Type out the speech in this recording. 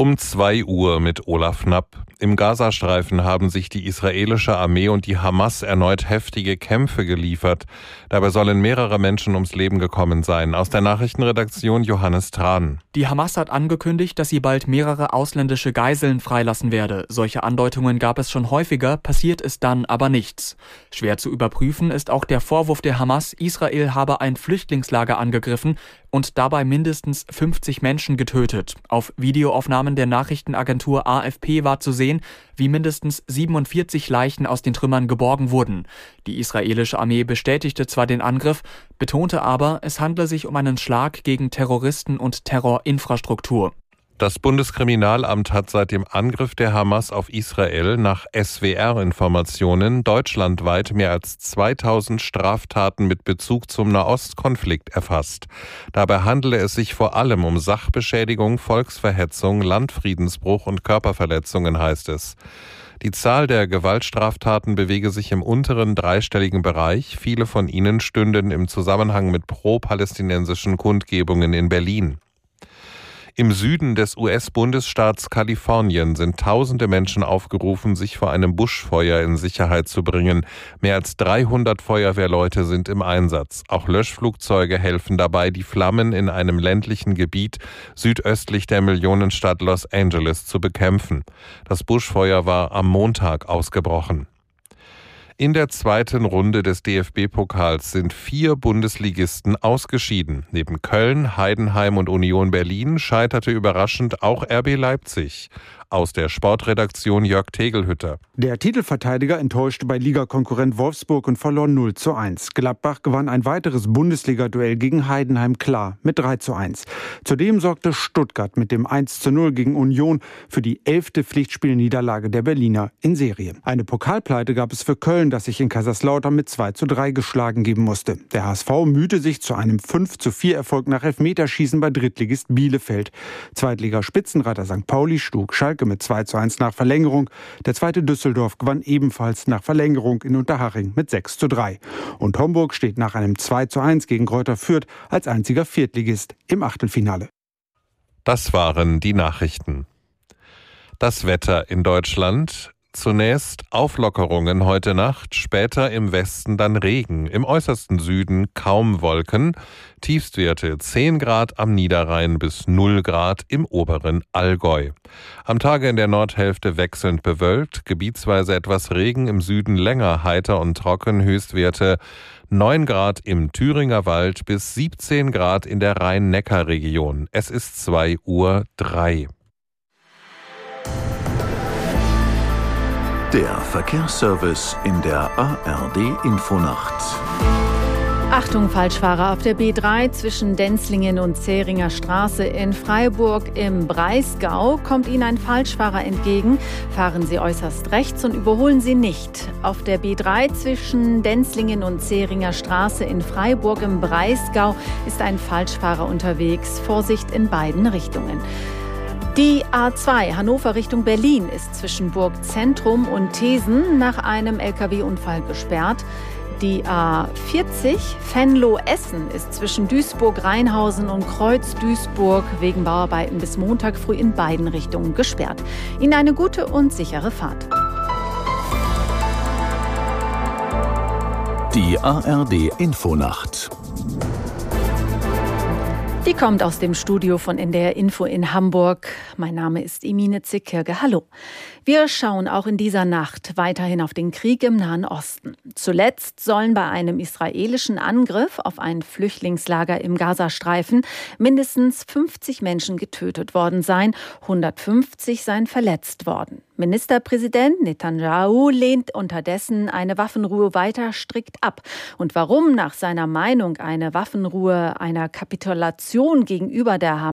Um 2 Uhr mit Olaf Knapp. Im Gazastreifen haben sich die israelische Armee und die Hamas erneut heftige Kämpfe geliefert. Dabei sollen mehrere Menschen ums Leben gekommen sein. Aus der Nachrichtenredaktion Johannes Tran. Die Hamas hat angekündigt, dass sie bald mehrere ausländische Geiseln freilassen werde. Solche Andeutungen gab es schon häufiger, passiert ist dann aber nichts. Schwer zu überprüfen ist auch der Vorwurf der Hamas, Israel habe ein Flüchtlingslager angegriffen und dabei mindestens 50 Menschen getötet. Auf Videoaufnahmen der Nachrichtenagentur AFP war zu sehen, wie mindestens 47 Leichen aus den Trümmern geborgen wurden. Die israelische Armee bestätigte zwar den Angriff, betonte aber, es handle sich um einen Schlag gegen Terroristen und Terrorinfrastruktur. Das Bundeskriminalamt hat seit dem Angriff der Hamas auf Israel nach SWR-Informationen deutschlandweit mehr als 2000 Straftaten mit Bezug zum Nahostkonflikt erfasst. Dabei handele es sich vor allem um Sachbeschädigung, Volksverhetzung, Landfriedensbruch und Körperverletzungen, heißt es. Die Zahl der Gewaltstraftaten bewege sich im unteren dreistelligen Bereich. Viele von ihnen stünden im Zusammenhang mit pro-palästinensischen Kundgebungen in Berlin. Im Süden des US-Bundesstaats Kalifornien sind tausende Menschen aufgerufen, sich vor einem Buschfeuer in Sicherheit zu bringen. Mehr als 300 Feuerwehrleute sind im Einsatz. Auch Löschflugzeuge helfen dabei, die Flammen in einem ländlichen Gebiet südöstlich der Millionenstadt Los Angeles zu bekämpfen. Das Buschfeuer war am Montag ausgebrochen. In der zweiten Runde des DFB-Pokals sind vier Bundesligisten ausgeschieden. Neben Köln, Heidenheim und Union Berlin scheiterte überraschend auch RB Leipzig. Aus der Sportredaktion Jörg Tegelhütter. Der Titelverteidiger enttäuschte bei Ligakonkurrent Wolfsburg und verlor 0 zu 1. Gladbach gewann ein weiteres Bundesliga-Duell gegen Heidenheim klar mit 3 zu 1. Zudem sorgte Stuttgart mit dem 1 zu 0 gegen Union für die elfte Pflichtspielniederlage der Berliner in Serie. Eine Pokalpleite gab es für Köln, das sich in Kaiserslautern mit 2 zu 3 geschlagen geben musste. Der HSV mühte sich zu einem 5 zu 4 Erfolg nach Elfmeterschießen bei Drittligist Bielefeld. Zweitliga-Spitzenreiter St. Pauli schlug Schalke Schalke mit 2 zu 1 nach Verlängerung. Der zweite Düsseldorf gewann ebenfalls nach Verlängerung in Unterhaching mit 6 zu 3. Und Homburg steht nach einem 2 zu 1 gegen Kräuter Fürth als einziger Viertligist im Achtelfinale. Das waren die Nachrichten. Das Wetter in Deutschland. Zunächst Auflockerungen heute Nacht, später im Westen dann Regen, im äußersten Süden kaum Wolken, Tiefstwerte 10 Grad am Niederrhein bis 0 Grad im oberen Allgäu. Am Tage in der Nordhälfte wechselnd bewölkt, gebietsweise etwas Regen, im Süden länger heiter und trocken, Höchstwerte 9 Grad im Thüringer Wald bis 17 Grad in der Rhein-Neckar-Region. Es ist 2 Uhr 3. Der Verkehrsservice in der ARD Infonacht. Achtung, Falschfahrer auf der B3 zwischen Denzlingen und Zähringer Straße in Freiburg im Breisgau kommt Ihnen ein Falschfahrer entgegen. Fahren Sie äußerst rechts und überholen Sie nicht. Auf der B3 zwischen Denzlingen und Zähringer Straße in Freiburg im Breisgau ist ein Falschfahrer unterwegs. Vorsicht in beiden Richtungen. Die A2 Hannover Richtung Berlin ist zwischen Burg Zentrum und Thesen nach einem Lkw-Unfall gesperrt. Die A40 Venlo-Essen ist zwischen Duisburg-Rheinhausen und Kreuz-Duisburg wegen Bauarbeiten bis Montag früh in beiden Richtungen gesperrt. Ihnen eine gute und sichere Fahrt. Die ARD Infonacht die kommt aus dem Studio von NDR Info in Hamburg. Mein Name ist Emine Zickirge. Hallo. Wir schauen auch in dieser Nacht weiterhin auf den Krieg im Nahen Osten. Zuletzt sollen bei einem israelischen Angriff auf ein Flüchtlingslager im Gazastreifen mindestens 50 Menschen getötet worden sein, 150 seien verletzt worden. Ministerpräsident Netanyahu lehnt unterdessen eine Waffenruhe weiter strikt ab. Und warum nach seiner Meinung eine Waffenruhe einer Kapitulation gegenüber der